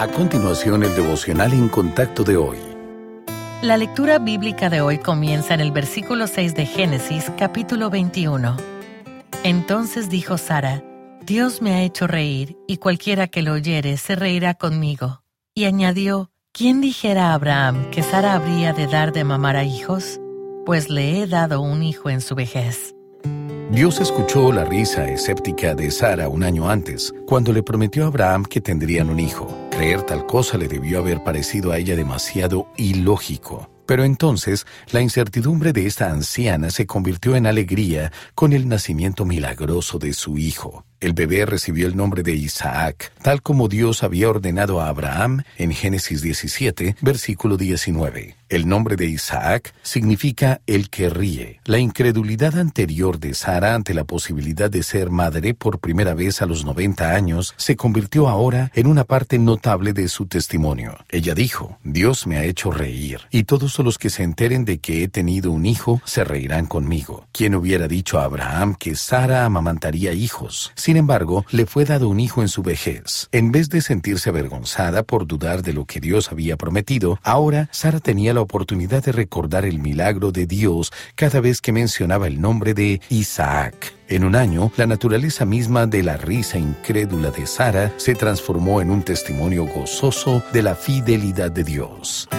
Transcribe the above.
A continuación, el devocional en contacto de hoy. La lectura bíblica de hoy comienza en el versículo 6 de Génesis, capítulo 21. Entonces dijo Sara, Dios me ha hecho reír, y cualquiera que lo oyere se reirá conmigo. Y añadió, ¿quién dijera a Abraham que Sara habría de dar de mamar a hijos? Pues le he dado un hijo en su vejez. Dios escuchó la risa escéptica de Sara un año antes, cuando le prometió a Abraham que tendrían un hijo. Creer tal cosa le debió haber parecido a ella demasiado ilógico. Pero entonces la incertidumbre de esta anciana se convirtió en alegría con el nacimiento milagroso de su hijo. El bebé recibió el nombre de Isaac, tal como Dios había ordenado a Abraham en Génesis 17, versículo 19. El nombre de Isaac significa el que ríe. La incredulidad anterior de Sara ante la posibilidad de ser madre por primera vez a los 90 años se convirtió ahora en una parte notable de su testimonio. Ella dijo, Dios me ha hecho reír, y todos los que se enteren de que he tenido un hijo se reirán conmigo. ¿Quién hubiera dicho a Abraham que Sara amamantaría hijos? Sin embargo, le fue dado un hijo en su vejez. En vez de sentirse avergonzada por dudar de lo que Dios había prometido, ahora Sara tenía la oportunidad de recordar el milagro de Dios cada vez que mencionaba el nombre de Isaac. En un año, la naturaleza misma de la risa incrédula de Sara se transformó en un testimonio gozoso de la fidelidad de Dios.